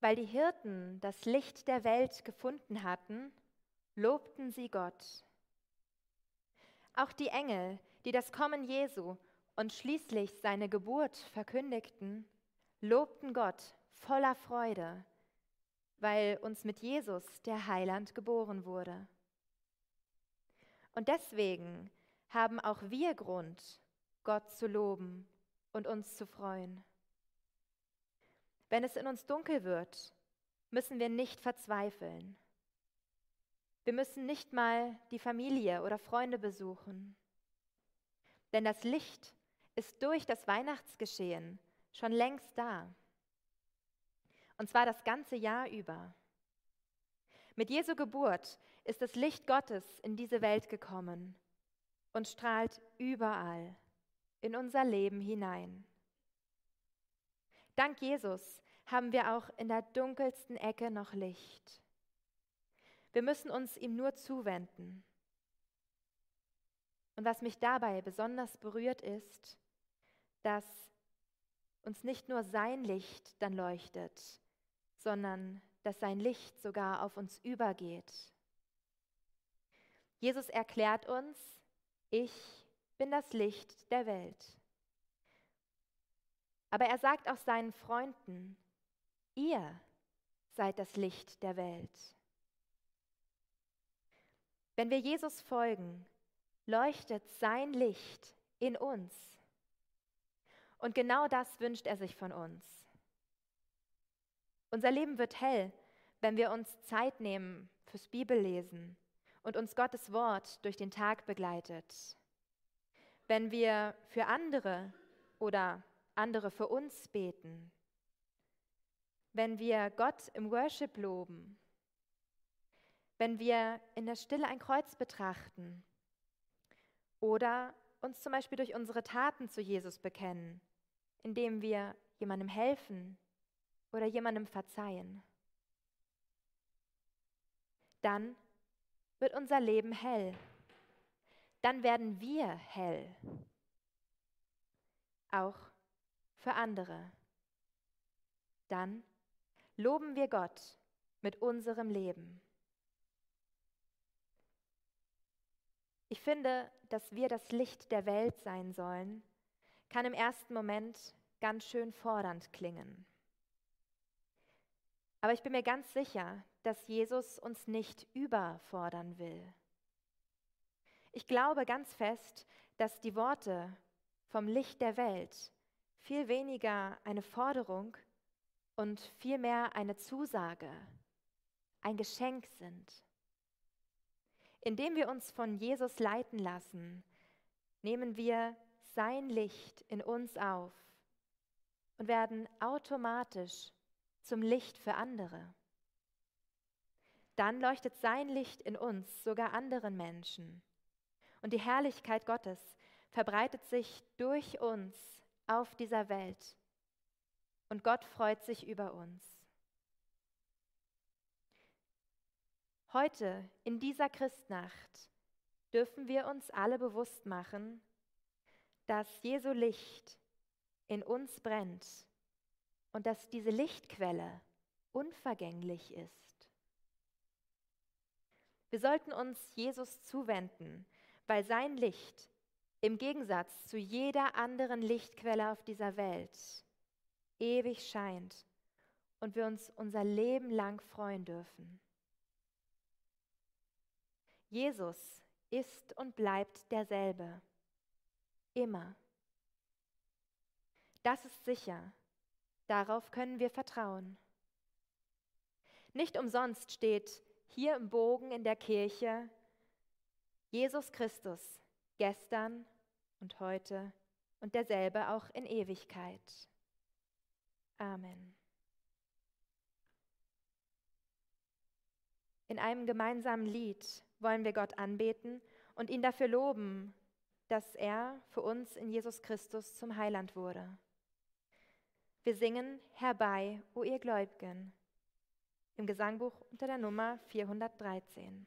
Weil die Hirten das Licht der Welt gefunden hatten, lobten sie Gott. Auch die Engel, die das Kommen Jesu und schließlich seine Geburt verkündigten, lobten Gott voller Freude, weil uns mit Jesus der Heiland geboren wurde. Und deswegen haben auch wir Grund, Gott zu loben und uns zu freuen. Wenn es in uns dunkel wird, müssen wir nicht verzweifeln. Wir müssen nicht mal die Familie oder Freunde besuchen. Denn das Licht ist durch das Weihnachtsgeschehen schon längst da. Und zwar das ganze Jahr über. Mit Jesu Geburt ist das Licht Gottes in diese Welt gekommen und strahlt überall in unser Leben hinein. Dank Jesus haben wir auch in der dunkelsten Ecke noch Licht. Wir müssen uns ihm nur zuwenden. Und was mich dabei besonders berührt ist, dass uns nicht nur sein Licht dann leuchtet, sondern dass sein Licht sogar auf uns übergeht. Jesus erklärt uns, ich bin das Licht der Welt. Aber er sagt auch seinen Freunden, ihr seid das Licht der Welt. Wenn wir Jesus folgen, leuchtet sein Licht in uns. Und genau das wünscht er sich von uns. Unser Leben wird hell, wenn wir uns Zeit nehmen fürs Bibellesen und uns Gottes Wort durch den Tag begleitet. Wenn wir für andere oder andere für uns beten, wenn wir Gott im Worship loben, wenn wir in der Stille ein Kreuz betrachten oder uns zum Beispiel durch unsere Taten zu Jesus bekennen, indem wir jemandem helfen oder jemandem verzeihen. Dann wird unser Leben hell. Dann werden wir hell. Auch für andere. Dann loben wir Gott mit unserem Leben. Ich finde, dass wir das Licht der Welt sein sollen, kann im ersten Moment ganz schön fordernd klingen. Aber ich bin mir ganz sicher, dass Jesus uns nicht überfordern will. Ich glaube ganz fest, dass die Worte vom Licht der Welt viel weniger eine Forderung und vielmehr eine Zusage, ein Geschenk sind. Indem wir uns von Jesus leiten lassen, nehmen wir sein Licht in uns auf und werden automatisch zum Licht für andere. Dann leuchtet sein Licht in uns sogar anderen Menschen. Und die Herrlichkeit Gottes verbreitet sich durch uns auf dieser Welt. Und Gott freut sich über uns. Heute, in dieser Christnacht, dürfen wir uns alle bewusst machen, dass Jesu Licht in uns brennt und dass diese Lichtquelle unvergänglich ist. Wir sollten uns Jesus zuwenden, weil sein Licht im Gegensatz zu jeder anderen Lichtquelle auf dieser Welt ewig scheint und wir uns unser Leben lang freuen dürfen. Jesus ist und bleibt derselbe, immer. Das ist sicher, darauf können wir vertrauen. Nicht umsonst steht hier im Bogen in der Kirche Jesus Christus, gestern und heute und derselbe auch in Ewigkeit. Amen. In einem gemeinsamen Lied wollen wir Gott anbeten und ihn dafür loben, dass er für uns in Jesus Christus zum Heiland wurde. Wir singen Herbei, o ihr Gläubigen, im Gesangbuch unter der Nummer 413.